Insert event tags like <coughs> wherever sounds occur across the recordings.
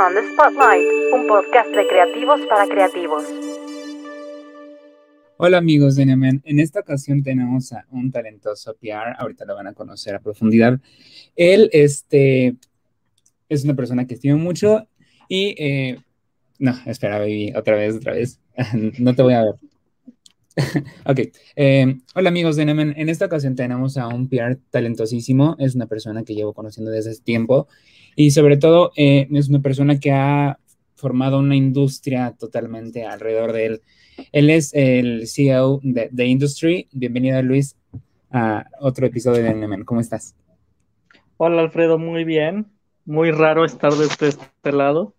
On the Spotlight, un podcast de creativos para creativos. Hola amigos de Nemen, en esta ocasión tenemos a un talentoso PR, ahorita lo van a conocer a profundidad. Él este, es una persona que estimo mucho y... Eh, no, espera, baby, otra vez, otra vez. <laughs> no te voy a ver. <laughs> ok. Eh, hola amigos de Nemen. En esta ocasión tenemos a un PR talentosísimo. Es una persona que llevo conociendo desde hace tiempo y sobre todo eh, es una persona que ha formado una industria totalmente alrededor de él. Él es el CEO de, The Industry. Bienvenido Luis a otro episodio de Nemen. ¿Cómo estás? Hola Alfredo, muy bien. Muy raro estar desde este lado.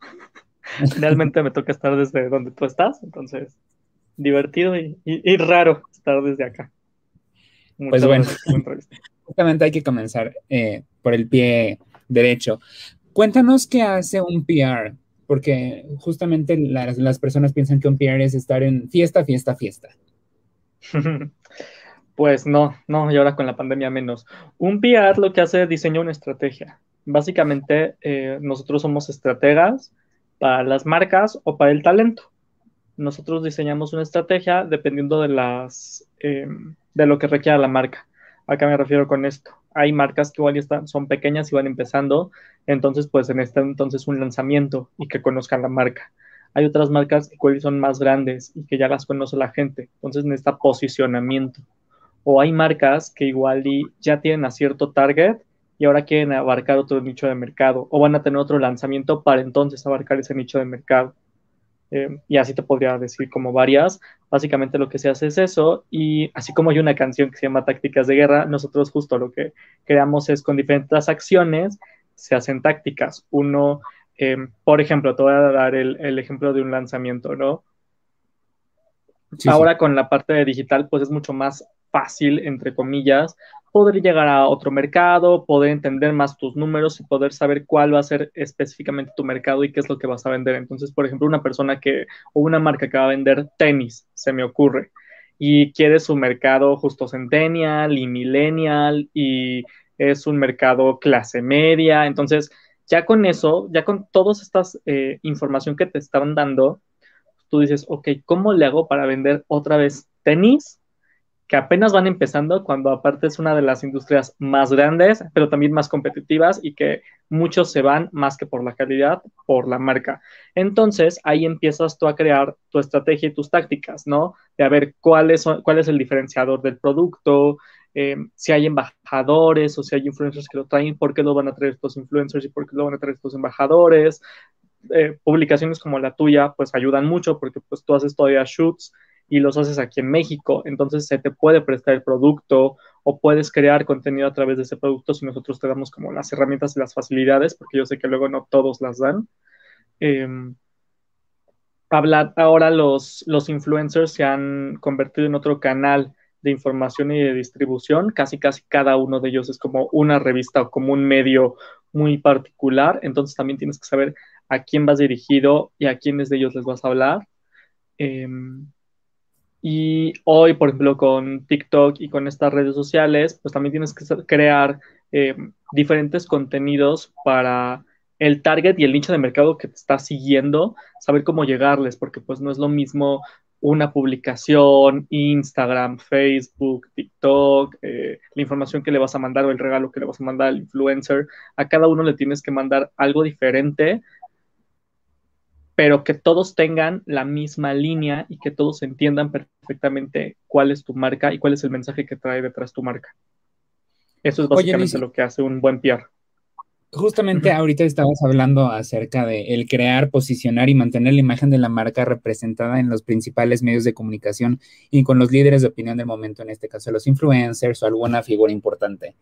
<laughs> Realmente me toca estar desde donde tú estás, entonces divertido y, raro estar desde acá. pues bueno, <laughs> justamente hay que comenzar eh, por el pie derecho. Cuéntanos qué hace un PR, porque justamente las, las personas piensan que un PR es estar en fiesta, fiesta, fiesta. <laughs> Pues no, no, y ahora con la pandemia menos. Un PR lo que hace es diseñar una estrategia. Básicamente, eh, nosotros somos estrategas para las marcas o para el talento nosotros diseñamos una estrategia dependiendo de las em, de lo que requiera la marca. ¿A me refiero con esto? Hay marcas que igual están, son pequeñas y van empezando, entonces pues en este entonces un lanzamiento y que conozcan la marca. Hay otras marcas que igual son más grandes y que ya las conoce la gente, entonces necesita posicionamiento. O hay marcas que igual ya tienen a cierto target y ahora quieren abarcar otro nicho de mercado o van a tener otro lanzamiento para entonces abarcar ese nicho de mercado. Eh, y así te podría decir como varias. Básicamente lo que se hace es eso y así como hay una canción que se llama Tácticas de Guerra, nosotros justo lo que creamos es con diferentes acciones se hacen tácticas. Uno, eh, por ejemplo, te voy a dar el, ejemplo de un lanzamiento, ¿no? Ahora con la parte de digital, pues es mucho más fácil, entre comillas, poder llegar a otro mercado, poder entender más tus números y poder saber cuál va a ser específicamente tu mercado y qué es lo que vas a vender. Entonces, por ejemplo, una persona que o una marca que va a vender tenis, se me ocurre, y quiere su mercado justo centennial y millennial y es un mercado clase media. Entonces, ya con eso, ya con todas estas eh, información que te estaban dando, tú dices, ok, ¿cómo le hago para vender otra vez tenis que apenas van empezando cuando aparte es una de las industrias más grandes, pero también más competitivas y que muchos se van más que por la calidad, por la marca. Entonces ahí empiezas tú a crear tu estrategia y tus tácticas, ¿no? De a ver cuál es, cuál es el diferenciador del producto, eh, si hay embajadores o si hay influencers que lo traen, por qué lo van a traer estos influencers y por qué lo van a traer estos embajadores. Eh, publicaciones como la tuya pues ayudan mucho porque pues tú haces todavía shoots y los haces aquí en México, entonces se te puede prestar el producto o puedes crear contenido a través de ese producto si nosotros te damos como las herramientas y las facilidades, porque yo sé que luego no todos las dan. Eh, ahora los, los influencers se han convertido en otro canal de información y de distribución, casi casi cada uno de ellos es como una revista o como un medio muy particular, entonces también tienes que saber a quién vas dirigido y a quiénes de ellos les vas a hablar. Eh, y hoy, por ejemplo, con TikTok y con estas redes sociales, pues también tienes que crear eh, diferentes contenidos para el target y el nicho de mercado que te está siguiendo, saber cómo llegarles, porque pues no es lo mismo una publicación, Instagram, Facebook, TikTok, eh, la información que le vas a mandar o el regalo que le vas a mandar al influencer, a cada uno le tienes que mandar algo diferente pero que todos tengan la misma línea y que todos entiendan perfectamente cuál es tu marca y cuál es el mensaje que trae detrás tu marca. Eso es básicamente lo que hace un buen PR. Justamente ahorita estabas hablando acerca de el crear, posicionar y mantener la imagen de la marca representada en los principales medios de comunicación y con los líderes de opinión del momento, en este caso los influencers o alguna figura importante.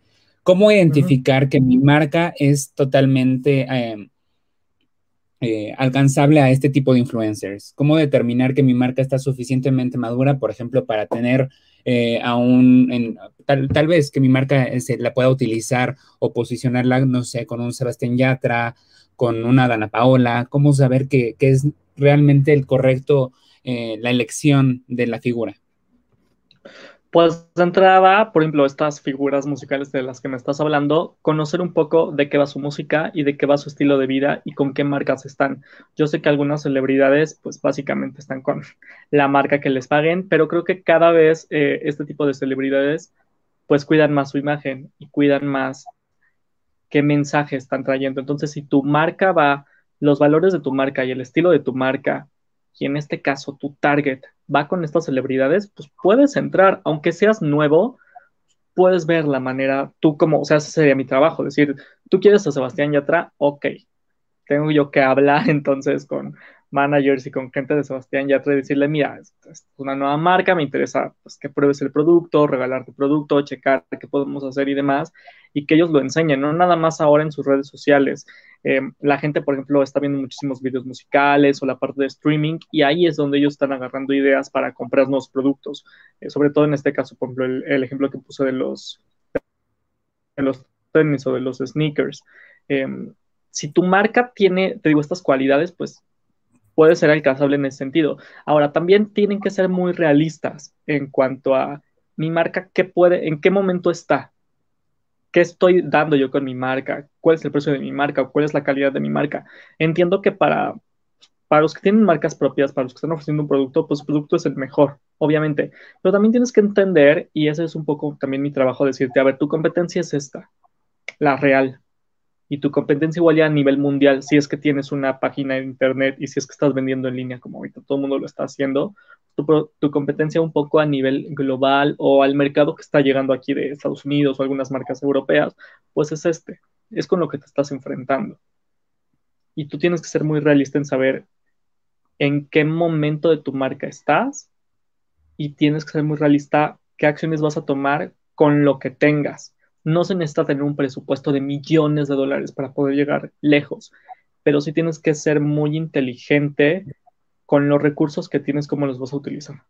¿Cómo identificar que mi marca es totalmente em, eh, alcanzable a este tipo de influencers? ¿Cómo determinar que mi marca está suficientemente madura, por ejemplo, para tener eh, a un, tal, vez que mi marca se la pueda utilizar o posicionarla, no sé, con un Sebastián Yatra, con una Dana Paola? ¿Cómo saber que, es realmente el correcto, eh, la elección de la figura? Pues de entrada, por ejemplo, estas figuras musicales de las que me estás hablando, conocer un poco de qué va su música y de qué va su estilo de vida y con qué marcas están. Yo sé que algunas celebridades, pues básicamente están con la marca que les paguen, pero creo que cada vez eh, este tipo de celebridades, pues cuidan más su imagen y cuidan más qué mensaje están trayendo. Entonces, si tu marca va, los valores de tu marca y el estilo de tu marca y en este caso tu target va con estas celebridades, pues puedes entrar, aunque seas nuevo, puedes ver la manera, tú como, o sea, ese sería mi trabajo, decir, tú quieres a Sebastián Yatra, ok, tengo yo que hablar <laughs> entonces con managers y con gente de Sebastián Yatra y decirle, mira, es, una nueva marca, me interesa pues, que pruebes el producto, regalarte producto, checar qué podemos hacer y demás, y que ellos lo enseñen, no nada más ahora en sus redes sociales. Eh, la gente, por ejemplo, está viendo muchísimos videos musicales o la parte de streaming, y ahí es donde ellos están agarrando ideas para comprar nuevos productos. Eh, sobre todo en este caso, por ejemplo, el, ejemplo que puse de los, de los tenis o de los sneakers. Em, si tu marca tiene, te digo, estas cualidades, pues puede ser alcanzable en ese sentido. Ahora, también tienen que ser muy realistas en cuanto a mi marca, qué puede, en qué momento está, qué estoy dando yo con mi marca, cuál es el precio de mi marca, cuál es la calidad de mi marca. Entiendo que para, para los que tienen marcas propias, para los que están ofreciendo un producto, pues producto es el mejor, obviamente. Pero también tienes que entender, y ese es un poco también mi trabajo, decirte, a ver, tu competencia es esta, la real, y tu competencia igual a nivel mundial, si es que tienes una página de internet y si es que estás vendiendo en línea, como ahorita todo el mundo lo está haciendo, tu, tu, competencia un poco a nivel global o al mercado que está llegando aquí de Estados Unidos o algunas marcas europeas, pues es este, es con lo que te estás enfrentando. Y tú tienes que ser muy realista en saber en qué momento de tu marca estás y tienes que ser muy realista qué acciones vas a tomar con lo que tengas no se necesita tener un presupuesto de millones de dólares para poder llegar lejos, pero sí tienes que ser muy inteligente con los recursos que tienes, cómo los vas a utilizar.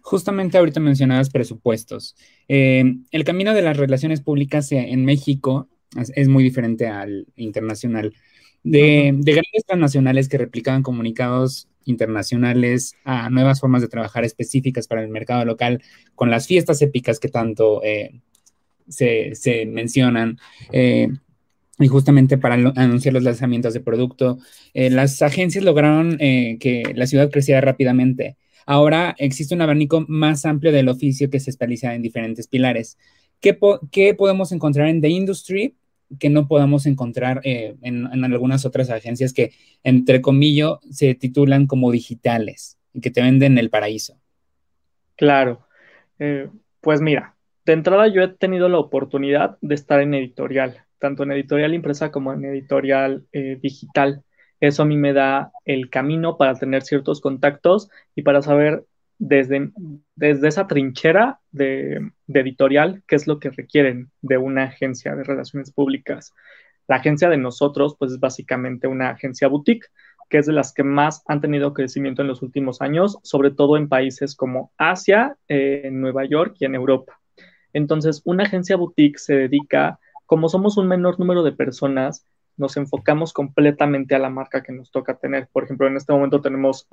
Justamente ahorita mencionabas presupuestos. Eh, el camino de las relaciones públicas en México es, muy diferente al internacional. De, de, grandes transnacionales que replicaban comunicados internacionales a nuevas formas de trabajar específicas para el mercado local, con las fiestas épicas que tanto eh, se, mencionan. Eh, y justamente para anunciar los lanzamientos de producto, eh, las agencias lograron eh, que la ciudad creciera rápidamente. Ahora existe un abanico más amplio del oficio que se especializa en diferentes pilares. ¿Qué, podemos encontrar en The Industry que no podamos encontrar en, en, algunas otras agencias que, entre comillas, se titulan como digitales y que te venden el paraíso? Claro. pues mira, de entrada yo he tenido la oportunidad de estar en editorial, tanto en editorial impresa como en editorial eh, digital. Eso a mí me da el camino para tener ciertos contactos y para saber desde, desde esa trinchera de, editorial qué es lo que requieren de una agencia de relaciones públicas. La agencia de nosotros, pues es básicamente una agencia boutique, que es de las que más han tenido crecimiento en los últimos años, sobre todo en países como Asia, eh, en Nueva York y en Europa. Entonces, una agencia boutique se dedica, como somos un menor número de personas, nos enfocamos completamente a la marca que nos toca tener. Por ejemplo, en este momento tenemos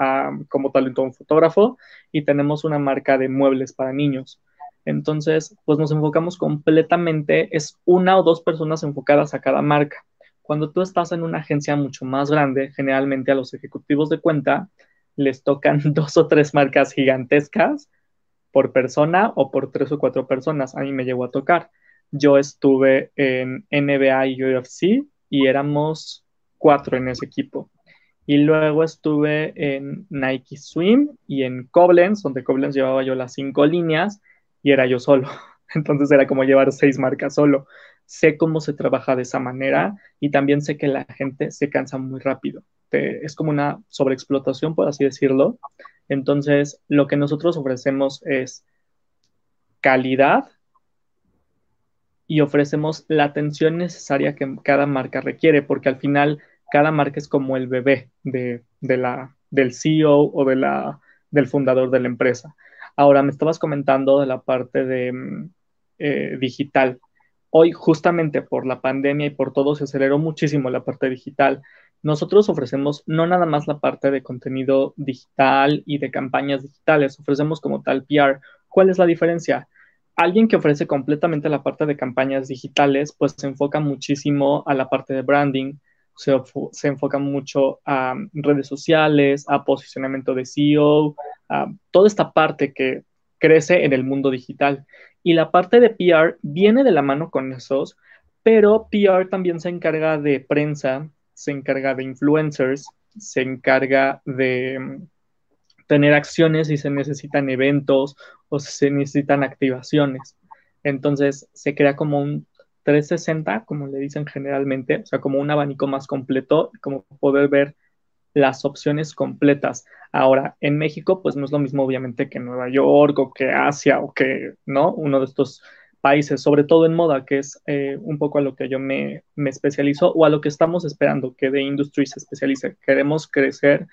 como talento un fotógrafo y tenemos una marca de muebles para niños. Entonces, pues nos enfocamos completamente, es una o dos personas enfocadas a cada marca. Cuando tú estás en una agencia mucho más grande, generalmente a los ejecutivos de cuenta les tocan <laughs> dos o tres marcas gigantescas por persona o por tres o cuatro personas. A mí me llegó a tocar. Yo estuve en NBA y UFC y éramos cuatro en ese equipo. Y luego estuve en Nike Swim y en Koblenz, donde Koblenz llevaba yo las cinco líneas y era yo solo. <laughs> Entonces era como llevar seis marcas solo. Sé cómo se trabaja de esa manera y también sé que la gente se cansa muy rápido. Es como una sobreexplotación, por así decirlo, entonces, lo que nosotros ofrecemos es calidad y ofrecemos la atención necesaria que cada marca requiere, porque al final cada marca es como el bebé de, la, del CEO o de la, del fundador de la empresa. Ahora, me estabas comentando de la parte de mm, eh, digital. Hoy, justamente por la pandemia y por todo, se aceleró muchísimo la parte digital. Nosotros ofrecemos no nada más la parte de contenido digital y de campañas digitales, ofrecemos como tal PR, ¿Cuál es la diferencia? Alguien que ofrece completamente la parte de campañas digitales, pues se enfoca muchísimo a la parte de branding, se, enfoca mucho a redes sociales, a posicionamiento de SEO, a toda esta parte que crece en el mundo digital. Y la parte de PR viene de la mano con esos, pero PR también se encarga de prensa, se encarga de influencers, se encarga de mm, tener acciones si se necesitan eventos o se necesitan activaciones. Entonces se crea como un 360, como le dicen generalmente, o sea, como un abanico más completo, como poder ver las opciones completas. Ahora, en México, pues no es lo mismo obviamente que Nueva York o que Asia o que, ¿no? Uno de estos países, sobre todo en moda, que es eh, un poco a lo que yo me, me, especializo o a lo que estamos esperando que The Industry se especialice. Queremos crecer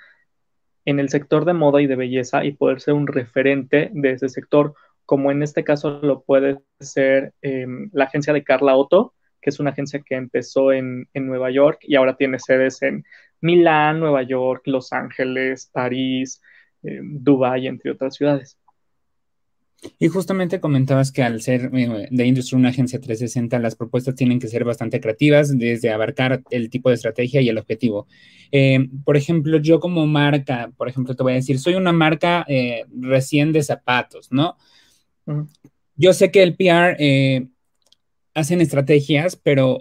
en el sector de moda y de belleza y poder ser un referente de ese sector, como en este caso lo puede ser em, la agencia de Carla Otto, que es una agencia que empezó en, Nueva York y ahora tiene sedes en Milán, Nueva York, Los Ángeles, París, eh, Dubái, entre otras ciudades. Y justamente comentabas que al ser eh, de industria una agencia 360, las propuestas tienen que ser bastante creativas, desde abarcar el tipo de estrategia y el objetivo. Eh, por ejemplo, yo como marca, por ejemplo, te voy a decir, soy una marca eh, recién de zapatos, ¿no? Yo sé que el PR hacen estrategias, pero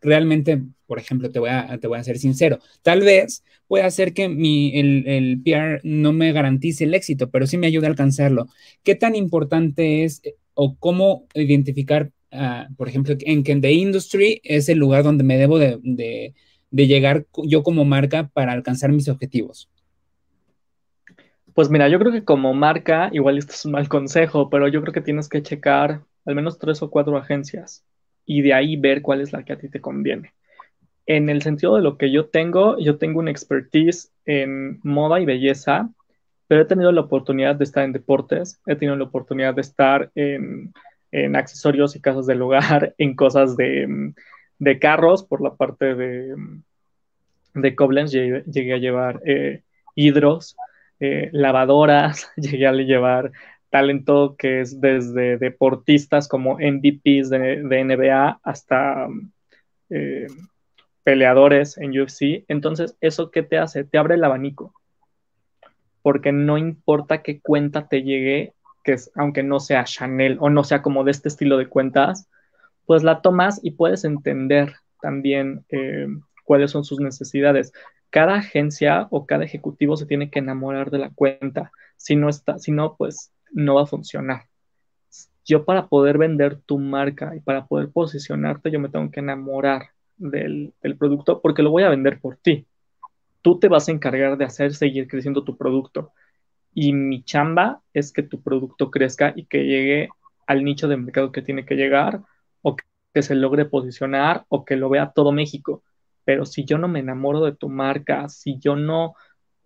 realmente, por ejemplo, te voy, a, te voy a ser sincero, tal vez puede hacer que mi, el, el, PR no me garantice el éxito, pero sí me ayude a alcanzarlo. ¿Qué tan importante es eh, o cómo identificar, uh, por ejemplo, en que The Industry es el lugar donde me debo de, de, de llegar yo como marca para alcanzar mis objetivos? Pues mira, yo creo que como marca, igual esto es un mal consejo, pero yo creo que tienes que checar al menos tres o cuatro agencias y de ahí ver cuál es la que a ti te conviene. En el sentido de lo que yo tengo, yo tengo una expertise en moda y belleza, pero he tenido la oportunidad de estar en deportes, he tenido la oportunidad de estar en, en accesorios y casas del hogar, <laughs> en cosas de, de, carros, por la parte de, de Koblenz llegué, a llevar eh, hidros, eh, lavadoras, <laughs> llegué a llevar talento que es desde deportistas como MVPs de, NBA hasta eh, peleadores en UFC. Entonces, ¿eso qué te hace? Te abre el abanico. Porque no importa qué cuenta te llegue, que es, aunque no sea Chanel o no sea como de este estilo de cuentas, pues la tomas y puedes entender también eh, cuáles son sus necesidades. Cada agencia o cada ejecutivo se tiene que enamorar de la cuenta. Si no está, si no, pues no va a funcionar. Yo para poder vender tu marca y para poder posicionarte, yo me tengo que enamorar del, producto porque lo voy a vender por ti. Tú te vas a encargar de hacer seguir creciendo tu producto. Y mi chamba es que tu producto crezca y que llegue al nicho de mercado que tiene que llegar o que se logre posicionar o que lo vea todo México. Pero si yo no me enamoro de tu marca, si yo no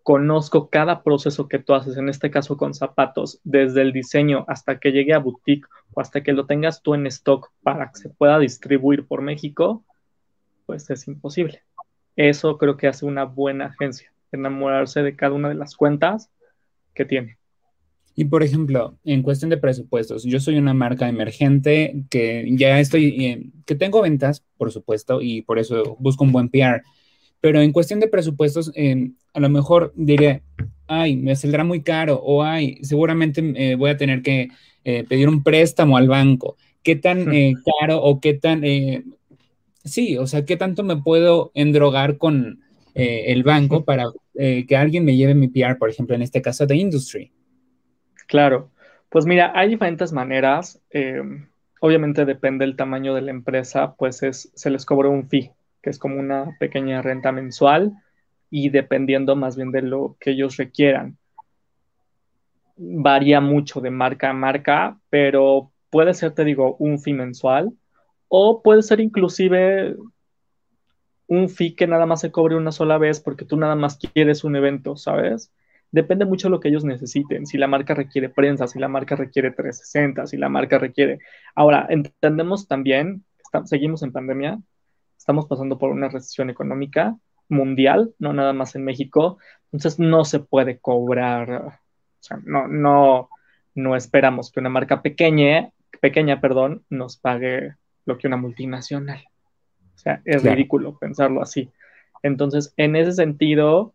conozco cada proceso que tú haces, en este caso con zapatos, desde el diseño hasta que llegue a boutique o hasta que lo tengas tú en stock para que se pueda distribuir por México, pues es imposible. Eso creo que hace una buena agencia, enamorarse de cada una de las cuentas que tiene. Y por ejemplo, en cuestión de presupuestos, yo soy una marca emergente que ya estoy, que tengo ventas, por supuesto, y por eso busco un buen PR pero en cuestión de presupuestos, eh, a lo mejor diré, ay, me saldrá muy caro o ay, seguramente eh, voy a tener que eh, pedir un préstamo al banco. ¿Qué tan caro o qué tan, sí, o sea, qué tanto me puedo endrogar con el banco para que alguien me lleve mi PR, por ejemplo, en este caso de Industry? Claro, pues mira, hay diferentes maneras. obviamente depende del tamaño de la empresa, pues es, se les cobra un fee que es como una pequeña renta mensual y dependiendo más bien de lo que ellos requieran. Varía mucho de marca a marca, pero puede ser, te digo, un fee mensual o puede ser inclusive un fee que nada más se cobre una sola vez porque tú nada más quieres un evento, ¿sabes? Depende mucho de lo que ellos necesiten. Si la marca requiere prensa, si la marca requiere 360, si la marca requiere... Ahora, entendemos también, seguimos en pandemia, estamos pasando por una recesión económica mundial, no nada más en México, entonces no se puede cobrar, o sea, no, no, no esperamos que una marca pequeña, pequeña, perdón, nos pague lo que una multinacional. O sea, es ridículo pensarlo así. Entonces, en ese sentido,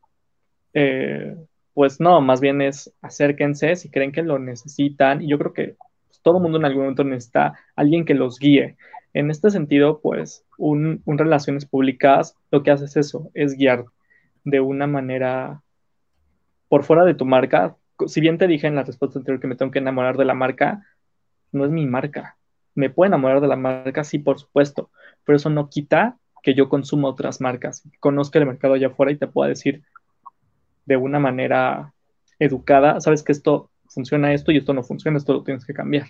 eh, pues no, más bien es acérquense si creen que lo necesitan. Y yo creo que todo mundo en algún momento necesita alguien que los guíe. En este sentido, pues, un, un relaciones públicas lo que hace es eso, es guiar de una manera por fuera de tu marca. Si bien te dije en la respuesta anterior que me tengo que enamorar de la marca, no es mi marca. Me puedo enamorar de la marca, sí, por supuesto, pero eso no quita que yo consuma otras marcas, conozca el mercado allá afuera y te pueda decir de una manera educada, sabes que esto funciona esto y esto no funciona, esto lo tienes que cambiar.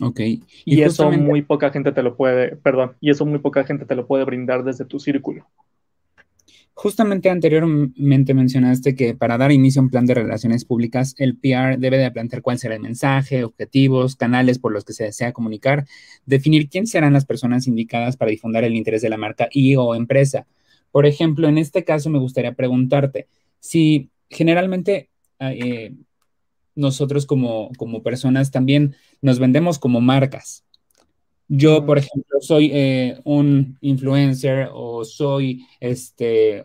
Ok. Y, eso muy poca gente te lo puede, perdón, y eso muy poca gente te lo puede brindar desde tu círculo. Justamente anteriormente mencionaste que para dar inicio a un plan de relaciones públicas, el PR debe de plantear cuál será el mensaje, objetivos, canales por los que se desea comunicar, definir quién serán las personas indicadas para difundir el interés de la marca y o empresa. Por ejemplo, en este caso me gustaría preguntarte si generalmente eh, nosotros como, como personas también nos vendemos como marcas. Yo, por ejemplo, soy eh, un influencer o soy, este,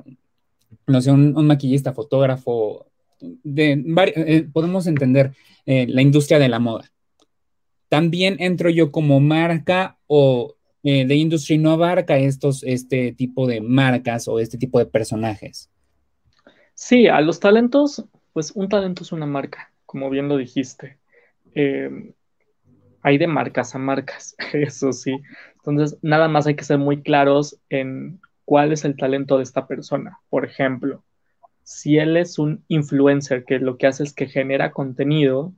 no sé, un, maquillista, fotógrafo, de, eh, podemos entender eh, la industria de la moda. También entro yo como marca o de industry no abarca estos, este tipo de marcas o este tipo de personajes. Sí, a los talentos, pues un talento es una marca, como bien lo dijiste hay de marcas a marcas, <laughs> eso sí. Entonces, nada más hay que ser muy claros en cuál es el talento de esta persona. Por ejemplo, si él es un influencer que lo que hace es que genera contenido,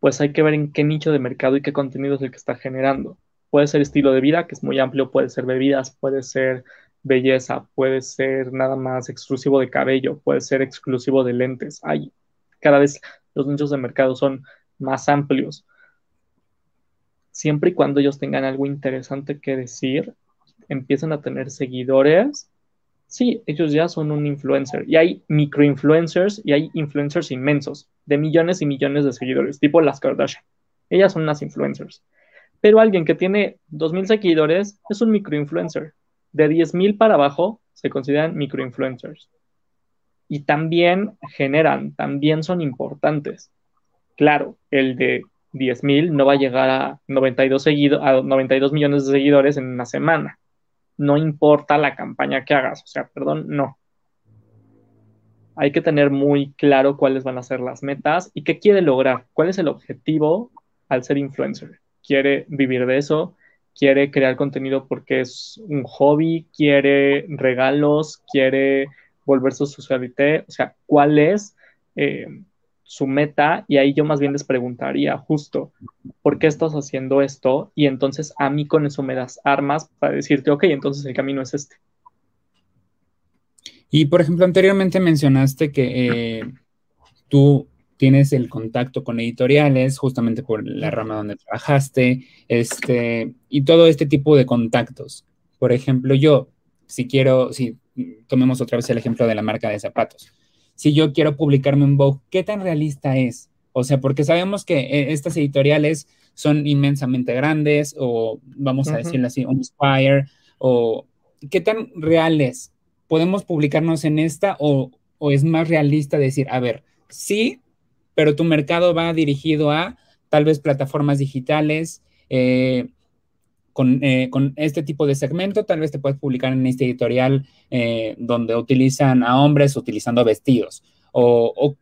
pues hay que ver en qué nicho de mercado y qué contenido es el que está generando. Puede ser estilo de vida, que es muy amplio, puede ser bebidas, puede ser belleza, puede ser nada más exclusivo de cabello, puede ser exclusivo de lentes. Hay cada vez los nichos de mercado son más amplios siempre y cuando ellos tengan algo interesante que decir, empiezan a tener seguidores, sí, ellos ya son un influencer. Y hay microinfluencers y hay influencers inmensos, de millones y millones de seguidores, tipo las Kardashian. Ellas son unas influencers. Pero alguien que tiene 2.000 seguidores es un microinfluencer. De 10.000 para abajo se consideran microinfluencers. Y también generan, también son importantes. Claro, el de 10 mil, no va a llegar a 92, seguido, a 92 millones de seguidores en una semana. No importa la campaña que hagas, o sea, perdón, no. Hay que tener muy claro cuáles van a ser las metas y qué quiere lograr, cuál es el objetivo al ser influencer. ¿Quiere vivir de eso? ¿Quiere crear contenido porque es un hobby? ¿Quiere regalos? ¿Quiere volverse su socialité? O sea, ¿cuál es? Eh, su meta y ahí yo más bien les preguntaría justo, ¿por qué estás haciendo esto? Y entonces a mí con eso me das armas para decirte, ok, entonces el camino es este. Y por ejemplo, anteriormente mencionaste que eh, tú tienes el contacto con editoriales justamente por la rama donde trabajaste, este, y todo este tipo de contactos. Por ejemplo, yo, si quiero, si tomemos otra vez el ejemplo de la marca de zapatos si yo quiero publicarme en Vogue, ¿qué tan realista es? O sea, porque sabemos que eh, estas editoriales son inmensamente grandes o vamos a decirlo así, Inspire o qué tan reales podemos publicarnos en esta o, es más realista decir, a ver, sí, pero tu mercado va dirigido a tal vez plataformas digitales, eh, eh, con, este tipo de segmento, tal vez te puedes publicar en este editorial eh, donde utilizan a hombres utilizando vestidos. O,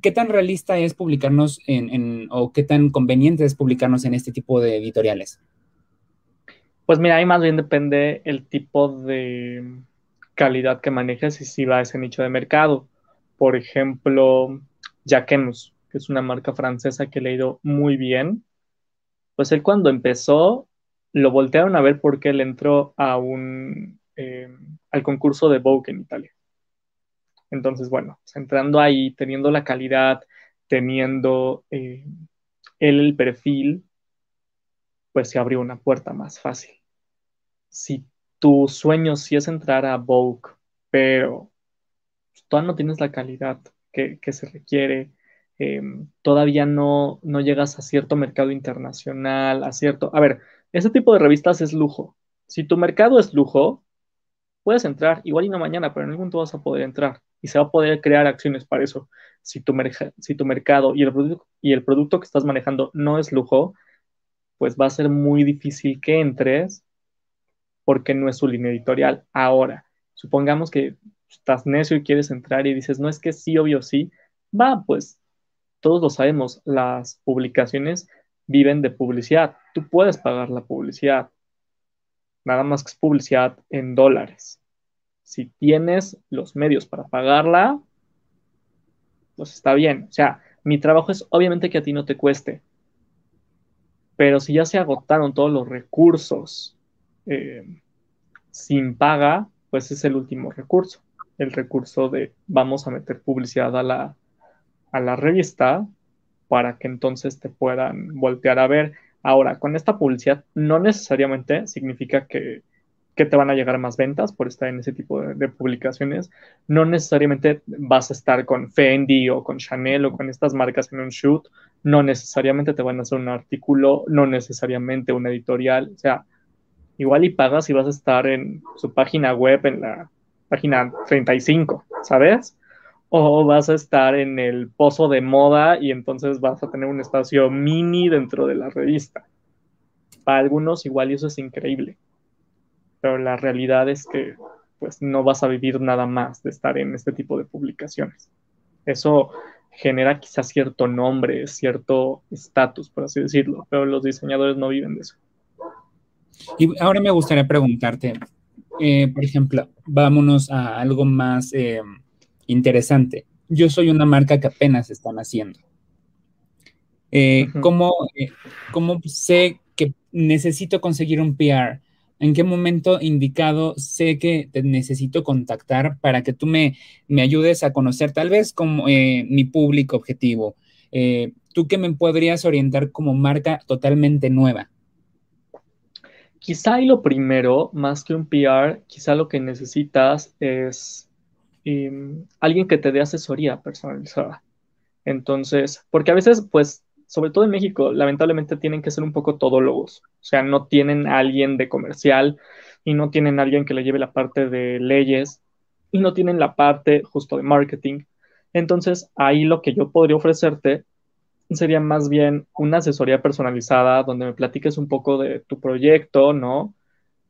qué tan realista es publicarnos en, o qué tan conveniente es publicarnos en este tipo de editoriales. Pues mira, ahí más bien depende el tipo de calidad que manejes y si va a ese nicho de mercado. Por ejemplo, Jacquemus, que es una marca francesa que he leído muy bien. Pues él cuando empezó lo voltearon a ver porque él entró a un, eh, al concurso de Vogue en Italia. Entonces, bueno, pues, entrando ahí, teniendo la calidad, teniendo eh, él el perfil, pues se abrió una puerta más fácil. Si tu sueño sí es entrar a Vogue, pero todavía no tienes la calidad que, se requiere, em, todavía no, no llegas a cierto mercado internacional, a cierto... A ver, ese tipo de revistas es lujo. Si tu mercado es lujo, puedes entrar, igual y no mañana, pero en algún momento vas a poder entrar y se va a poder crear acciones para eso. Si tu, si tu mercado y el, y el producto que estás manejando no es lujo, pues va a ser muy difícil que entres porque no es su línea editorial. Ahora, supongamos que estás necio y quieres entrar y dices, no es que sí, obvio sí, va, pues todos lo sabemos, las publicaciones viven de publicidad. Tú puedes pagar la publicidad. Nada más que es publicidad en dólares. Si tienes los medios para pagarla, pues está bien. O sea, mi trabajo es obviamente que a ti no te cueste. Pero si ya se agotaron todos los recursos eh, sin paga, pues es el último recurso. El recurso de vamos a meter publicidad a la, a la revista para que entonces te puedan voltear a ver. Ahora, con esta publicidad no necesariamente significa que, te van a llegar más ventas por estar en ese tipo de, de, publicaciones. No necesariamente vas a estar con Fendi o con Chanel o con estas marcas en un shoot. No necesariamente te van a hacer un artículo, no necesariamente una editorial. O sea, igual y pagas y vas a estar en su página web, en la página 35, ¿sabes? O vas a estar en el pozo de moda y entonces vas a tener un espacio mini dentro de la revista. Para algunos igual eso es increíble, pero la realidad es que pues no vas a vivir nada más de estar en este tipo de publicaciones. Eso genera quizás cierto nombre, cierto estatus, por así decirlo, pero los diseñadores no viven de eso. Y ahora me gustaría preguntarte, eh, por ejemplo, vámonos a algo más eh, interesante. Yo soy una marca que apenas están haciendo. Eh, ¿cómo, ¿Cómo sé que necesito conseguir un PR? ¿En qué momento indicado sé que te necesito contactar para que tú me, me ayudes a conocer tal vez como mi público objetivo? ¿Tú qué me podrías orientar como marca totalmente nueva? Quizá y lo primero, más que un PR, quizá lo que necesitas es em, alguien que te dé asesoría personalizada. Entonces, porque a veces, pues, sobre todo en México, lamentablemente tienen que ser un poco todólogos. O sea, no tienen alguien de comercial y no tienen alguien que le lleve la parte de leyes y no tienen la parte justo de marketing. Entonces, ahí lo que yo podría ofrecerte sería más bien una asesoría personalizada donde me platiques un poco de tu proyecto, ¿no?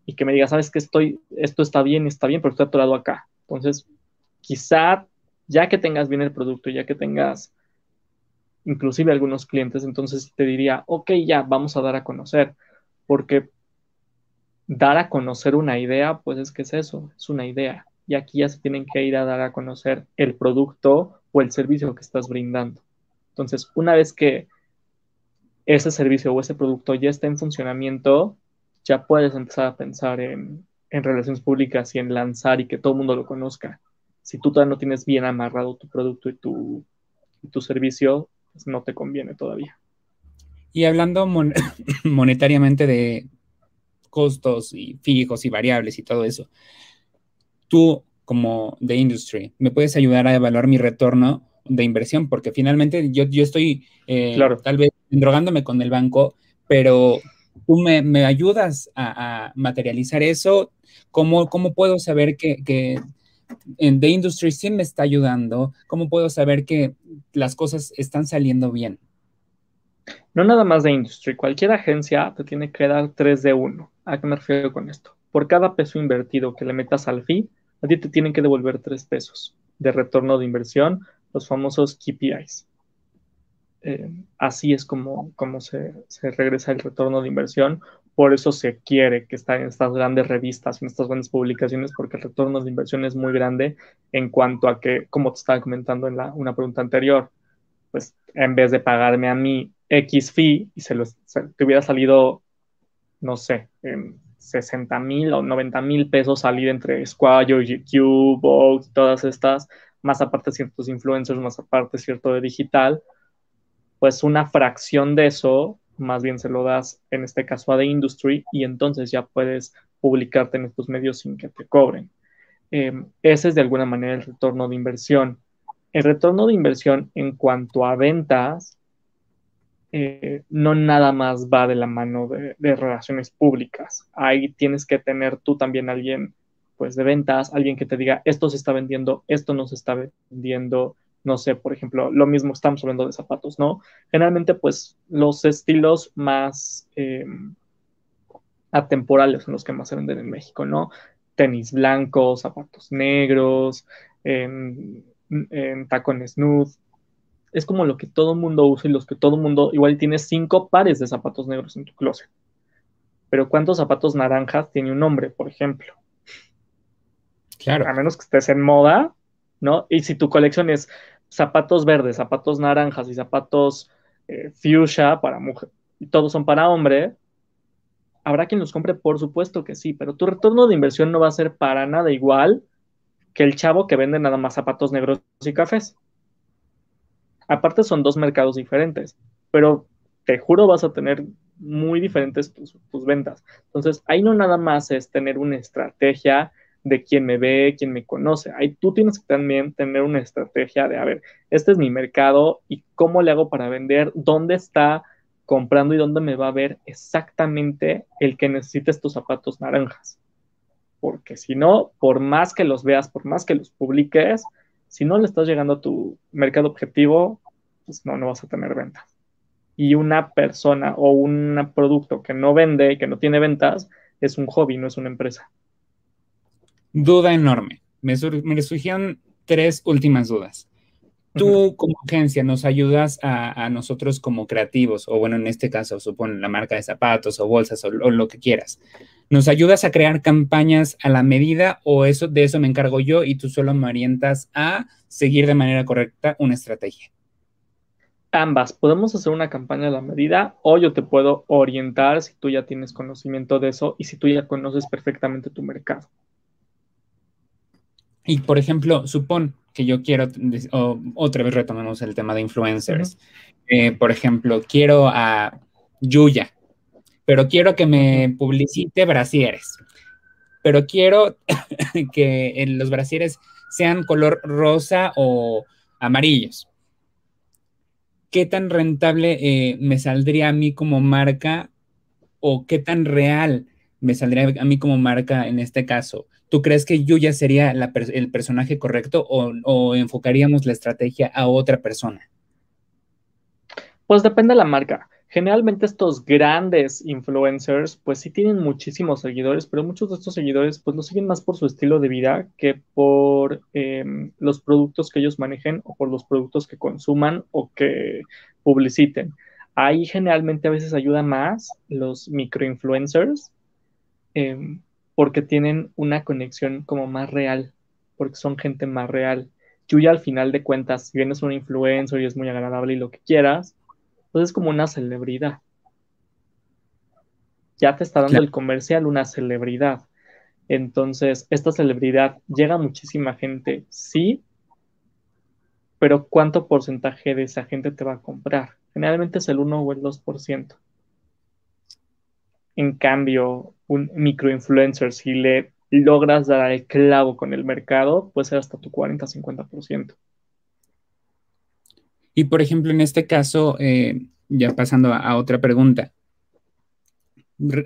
Y que me digas, sabes que estoy, esto está bien, está bien, pero estoy atorado acá. Entonces, quizá ya que tengas bien el producto, ya que tengas inclusive algunos clientes, entonces te diría, ok, ya, vamos a dar a conocer, porque dar a conocer una idea, pues es que es eso, es una idea. Y aquí ya se tienen que ir a dar a conocer el producto o el servicio que estás brindando. Entonces, una vez que ese servicio o ese producto ya está en funcionamiento, ya puedes empezar a pensar en, relaciones públicas y en lanzar y que todo el mundo lo conozca. Si tú todavía no tienes bien amarrado tu producto y tu, tu servicio, pues no te conviene todavía. Y hablando <coughs> monetariamente de costos y fijos y variables y todo eso, tú como de industry, ¿me puedes ayudar a evaluar mi retorno de inversión, porque finalmente yo, yo estoy eh, tal vez drogándome con el banco, pero tú me, me ayudas a, materializar eso. ¿Cómo, ¿Cómo, puedo saber que, que en The Industry sí me está ayudando? ¿Cómo puedo saber que las cosas están saliendo bien? No nada más de Industry, cualquier agencia te tiene que dar 3 de 1. ¿A qué me refiero con esto? Por cada peso invertido que le metas al fee, a ti te tienen que devolver 3 pesos de retorno de inversión los famosos KPIs. Eh, así es como, como se, regresa el retorno de inversión. Por eso se quiere que estén en estas grandes revistas, en estas grandes publicaciones, porque el retorno de inversión es muy grande en cuanto a que, como te estaba comentando en la, una pregunta anterior, pues en vez de pagarme a mí X fee y se, te hubiera salido, no sé, en 60 mil o 90 mil pesos salir entre Squire, GQ, Vogue, todas estas, más aparte ciertos influencers, más aparte cierto de digital, pues una fracción de eso más bien se lo das en este caso a The Industry y entonces ya puedes publicarte en estos medios sin que te cobren. Em, ese es de alguna manera el retorno de inversión. el retorno de inversión en cuanto a ventas eh, no nada más va de la mano de, relaciones públicas. Ahí tienes que tener tú también alguien pues de ventas, alguien que te diga esto se está vendiendo, esto no se está vendiendo, no sé, por ejemplo, lo mismo estamos hablando de zapatos, ¿no? Generalmente pues los estilos más eh, atemporales son los que más se venden en México, ¿no? Tenis blancos, zapatos negros, en, en tacones nude, es como lo que todo el mundo usa y los que todo el mundo, igual tienes cinco pares de zapatos negros en tu closet. Pero ¿cuántos zapatos naranjas tiene un hombre, por ejemplo? Claro. A menos que estés en moda, ¿no? Y si tu colección es zapatos verdes, zapatos naranjas y zapatos eh, fuchsia para mujer, y todos son para hombre, habrá quien los compre, por supuesto que sí, pero tu retorno de inversión no va a ser para nada igual que el chavo que vende nada más zapatos negros y cafés. Aparte son dos mercados diferentes, pero te juro vas a tener muy diferentes tus, ventas. Entonces, ahí no nada más es tener una estrategia de quién me ve, quién me conoce. Ahí tú tienes que también tener una estrategia de, a ver, este es mi mercado y cómo le hago para vender, dónde está comprando y dónde me va a ver exactamente el que necesite estos zapatos naranjas. Porque si no, por más que los veas, por más que los publiques, si no le estás llegando a tu mercado objetivo, pues no, no vas a tener ventas. Y una persona o un producto que no vende que no tiene ventas es un hobby, no es una empresa. Duda enorme. Me, surgieron tres últimas dudas. Tú como agencia nos ayudas a, nosotros como creativos, o bueno, en este caso, supone la marca de zapatos o bolsas o, lo que quieras. ¿Nos ayudas a crear campañas a la medida o eso de eso me encargo yo y tú solo me orientas a seguir de manera correcta una estrategia? Ambas. Podemos hacer una campaña a la medida o yo te puedo orientar si tú ya tienes conocimiento de eso y si tú ya conoces perfectamente tu mercado. Y por ejemplo, supón que yo quiero, otra vez retomemos el tema de influencers. Eh, por ejemplo, quiero a Yuya, pero quiero que me publicite brasieres. Pero quiero <laughs> que los brasieres sean color rosa o amarillos. ¿Qué tan rentable eh, me saldría a mí como marca o qué tan real me saldría a mí como marca en este caso? ¿Tú crees que Yuya sería el personaje correcto o, enfocaríamos la estrategia a otra persona? Pues depende de la marca. Generalmente estos grandes influencers, pues sí tienen muchísimos seguidores, pero muchos de estos seguidores, pues lo siguen más por su estilo de vida que por em, los productos que ellos manejen o por los productos que consuman o que publiciten. Ahí generalmente a veces ayuda más los microinfluencers. Eh, porque tienen una conexión como más real, porque son gente más real. Yuya al final de cuentas, si bien es un influencer y es muy agradable y lo que quieras, pues es como una celebridad. Ya te está dando el comercial una celebridad. Entonces, esta celebridad llega a muchísima gente, sí, pero ¿cuánto porcentaje de esa gente te va a comprar? Generalmente es el 1 o el 2%. En cambio, un microinfluencer, si le logras dar el clavo con el mercado, puede ser hasta tu 40-50%. Y por ejemplo, en este caso, eh, ya pasando a, otra pregunta.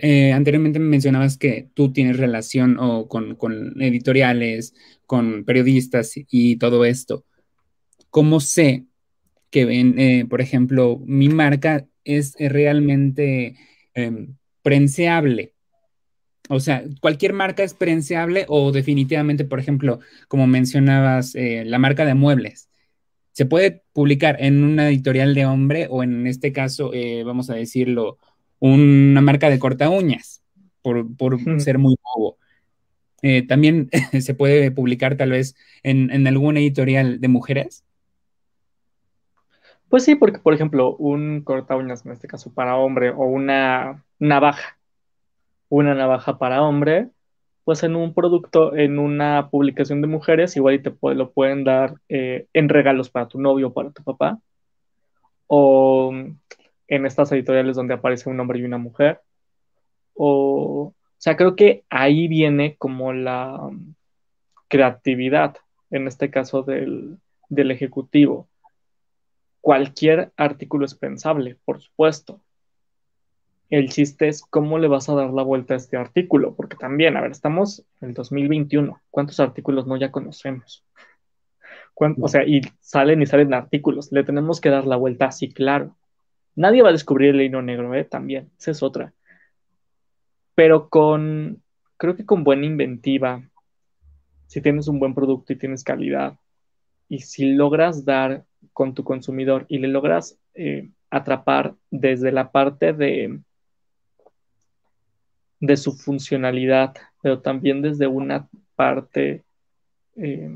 Eh, anteriormente mencionabas que tú tienes relación o con, editoriales, con periodistas y todo esto. ¿Cómo sé que, eh, por ejemplo, mi marca es realmente em, prenseable. O sea, cualquier marca es prenseable o definitivamente, por ejemplo, como mencionabas, eh, la marca de muebles. Se puede publicar en una editorial de hombre o en este caso, eh, vamos a decirlo, una marca de corta uñas, por, ser muy bobo. Eh, también <laughs> se puede publicar tal vez en, en alguna editorial de mujeres. Pues sí, porque por ejemplo, un corta uñas, en este caso para hombre, o una navaja, una navaja para hombre, pues en un producto, en una publicación de mujeres, igual y te lo pueden dar eh, en regalos para tu novio o para tu papá, o en estas editoriales donde aparece un hombre y una mujer, o, o sea, creo que ahí viene como la creatividad, en este caso del, del ejecutivo. Cualquier artículo es pensable, por supuesto. El chiste es cómo le vas a dar la vuelta a este artículo, porque también, a ver, estamos en el 2021, ¿cuántos artículos no ya conocemos? O sea, y salen y salen artículos, le tenemos que dar la vuelta así, claro. Nadie va a descubrir el hilo negro, ¿eh? También, esa es otra. Pero con, creo que con buena inventiva, si tienes un buen producto y tienes calidad, y si logras dar con tu consumidor y le logras eh, atrapar desde la parte de, de su funcionalidad, pero también desde una parte eh,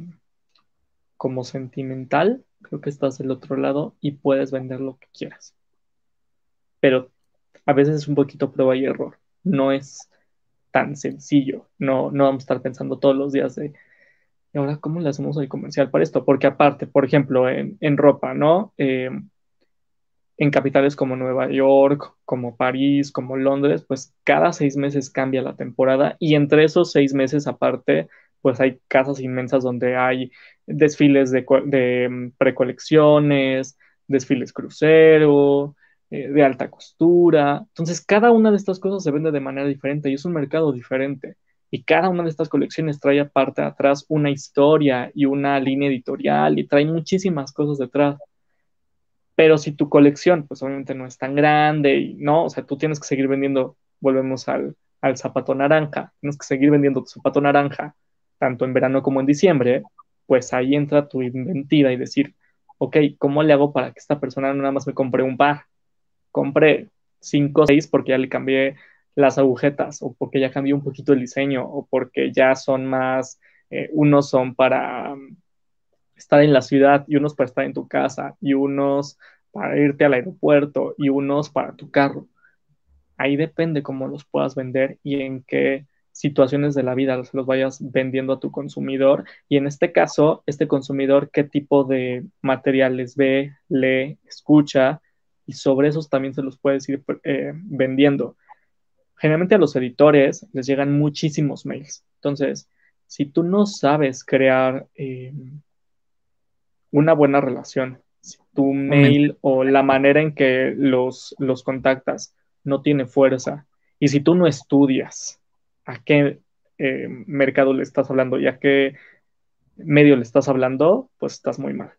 como sentimental, creo que estás del otro lado y puedes vender lo que quieras. Pero a veces es un poquito prueba y error. No es tan sencillo. No, no vamos a estar pensando todos los días de, ¿y ahora cómo le hacemos el comercial para esto? Porque aparte, por ejemplo, en, ropa, ¿no? Eh, en capitales como Nueva York, como París, como Londres, pues cada seis meses cambia la temporada y entre esos seis meses aparte, pues hay casas inmensas donde hay desfiles de, mm, precolecciones, desfiles crucero, eh, de alta costura. Entonces, cada una de estas cosas se vende de manera diferente y es un mercado diferente. Y cada una de estas colecciones trae aparte atrás una historia y una línea editorial y trae muchísimas cosas detrás. Pero si tu colección, pues obviamente no es tan grande y no, o sea, tú tienes que seguir vendiendo, volvemos al, al zapato naranja, tienes que seguir vendiendo tu zapato naranja, tanto en verano como en diciembre, pues ahí entra tu inventiva y decir, ok, ¿cómo le hago para que esta persona no nada más me compre un par? compré 5 o 6 porque ya le cambié las agujetas o porque ya cambié un poquito el diseño o porque ya son más, eh, unos son para um, estar en la ciudad y unos para estar en tu casa y unos para irte al aeropuerto y unos para tu carro. Ahí depende cómo los puedas vender y en qué situaciones de la vida los vayas vendiendo a tu consumidor. Y en este caso, este consumidor, qué tipo de materiales ve, lee, escucha y sobre esos también se los puedes ir eh, vendiendo. Generalmente a los editores les llegan muchísimos mails. Entonces, si tú no sabes crear eh, una buena relación, si tu mail o la manera en que los, los contactas no tiene fuerza, y si tú no estudias a qué eh, mercado le estás hablando y a qué medio le estás hablando, pues estás muy mal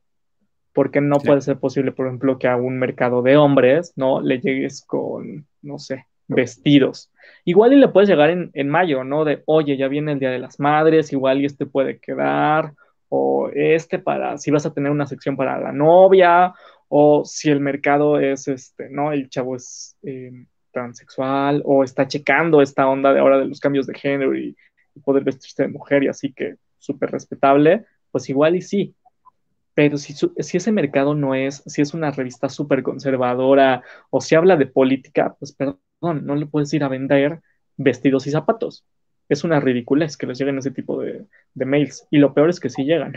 porque no puede ser posible, por ejemplo, que a un mercado de hombres, ¿no? Le llegues con, no sé, vestidos. Igual y le puedes llegar en, en, mayo, ¿no? De, oye, ya viene el Día de las Madres, igual y este puede quedar, o este para, si vas a tener una sección para la novia, o si el mercado es, este, ¿no? El chavo es eh, transexual, o está checando esta onda de ahora de los cambios de género y, poder vestirse de mujer y así que súper respetable, pues igual y sí, pero si, si, ese mercado no es, si es una revista súper conservadora o si habla de política, pues perdón, no le puedes ir a vender vestidos y zapatos. Es una ridiculez que les lleguen ese tipo de, de mails. Y lo peor es que sí llegan.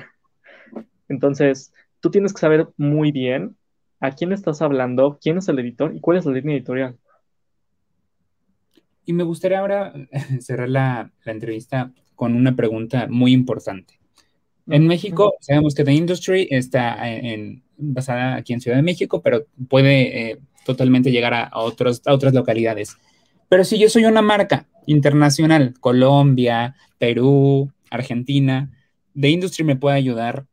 Entonces, tú tienes que saber muy bien a quién estás hablando, quién es el editor y cuál es la línea editorial. Y me gustaría ahora <laughs> cerrar la, la entrevista con una pregunta muy importante. En México, sabemos que The Industry está en, basada aquí en Ciudad de México, pero puede eh, totalmente llegar a, otros, a otras localidades. Pero si yo soy una marca internacional, Colombia, Perú, Argentina, The Industry me puede ayudar.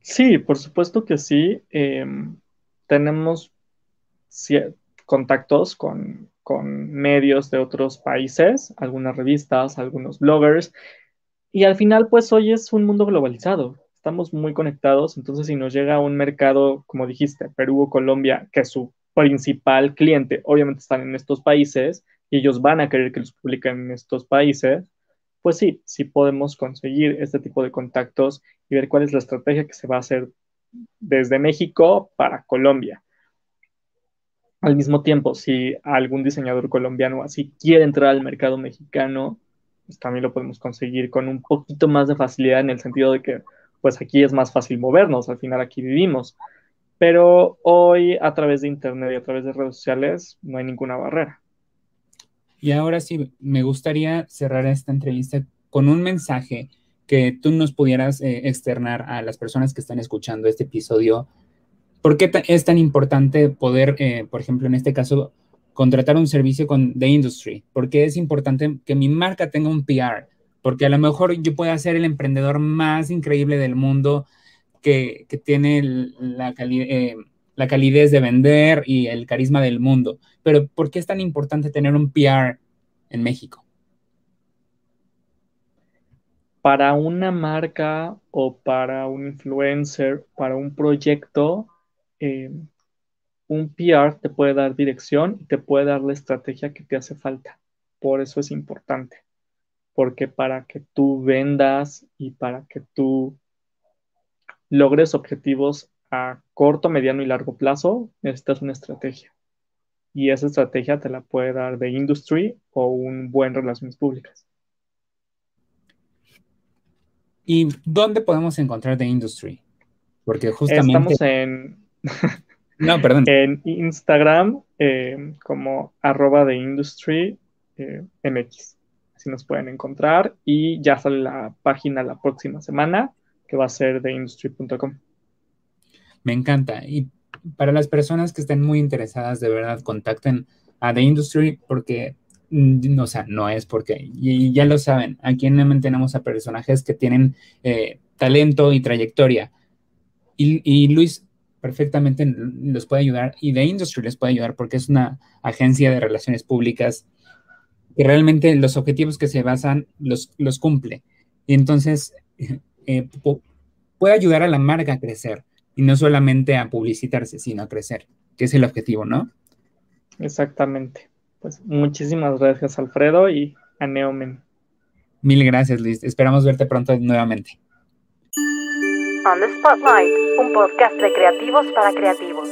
Sí, por supuesto que sí. Em, tenemos contactos con, con medios de otros países, algunas revistas, algunos bloggers y al final, pues hoy es un mundo globalizado. Estamos muy conectados, entonces si nos llega un mercado, como dijiste, Perú o Colombia, que su principal cliente obviamente están en estos países y ellos van a querer que los publiquen en estos países, pues sí, sí podemos conseguir este tipo de contactos y ver cuál es la estrategia que se va a hacer desde México para Colombia. Al mismo tiempo, si algún diseñador colombiano así quiere entrar al mercado mexicano, pues también lo podemos conseguir con un poquito más de facilidad en el sentido de que pues aquí es más fácil movernos, al final aquí vivimos. Pero hoy a través de Internet y a través de redes sociales no hay ninguna barrera. Y ahora sí, me gustaría cerrar esta entrevista con un mensaje que tú nos pudieras eh, externar a las personas que están escuchando este episodio. ¿Por qué es tan importante poder, eh, por ejemplo, en este caso, contratar un servicio con The Industry? ¿Por qué es importante que mi marca tenga un PR? Porque a lo mejor yo pueda ser el emprendedor más increíble del mundo que, tiene la, eh, la calidez de vender y el carisma del mundo. Pero ¿por qué es tan importante tener un PR en México? para una marca o para un influencer, para un proyecto, eh, un PR te puede dar dirección y te puede dar la estrategia que te hace falta. Por eso es importante, porque para que tú vendas y para que tú logres objetivos a corto, mediano y largo plazo, necesitas una estrategia. Y esa estrategia te la puede dar de industry o un buen relaciones públicas. ¿Y dónde podemos encontrar The Industry? Porque justamente... Estamos en... <laughs> no, perdón. <laughs> En Instagram eh, como arroba de Industry eh, MX. Así nos pueden encontrar y ya sale la página la próxima semana que va a ser de industry.com. Me encanta. Y para las personas que estén muy interesadas, de verdad, contacten a The Industry porque Mm, o sea, no es porque, y ya lo saben, aquí en tenemos a personajes que tienen eh, talento y trayectoria. Y, Luis perfectamente los puede ayudar y The Industry les puede ayudar porque es una agencia de relaciones públicas que realmente los objetivos que se basan los, los cumple. Y entonces <laughs> eh, puede ayudar a la marca a crecer y no solamente a publicitarse, sino a crecer, que es el objetivo, ¿no? Exactamente. Pues muchísimas gracias, Alfredo, y a Neomen. Mil gracias, Luis. Esperamos verte pronto nuevamente. On the Spotlight, un podcast de creativos para creativos.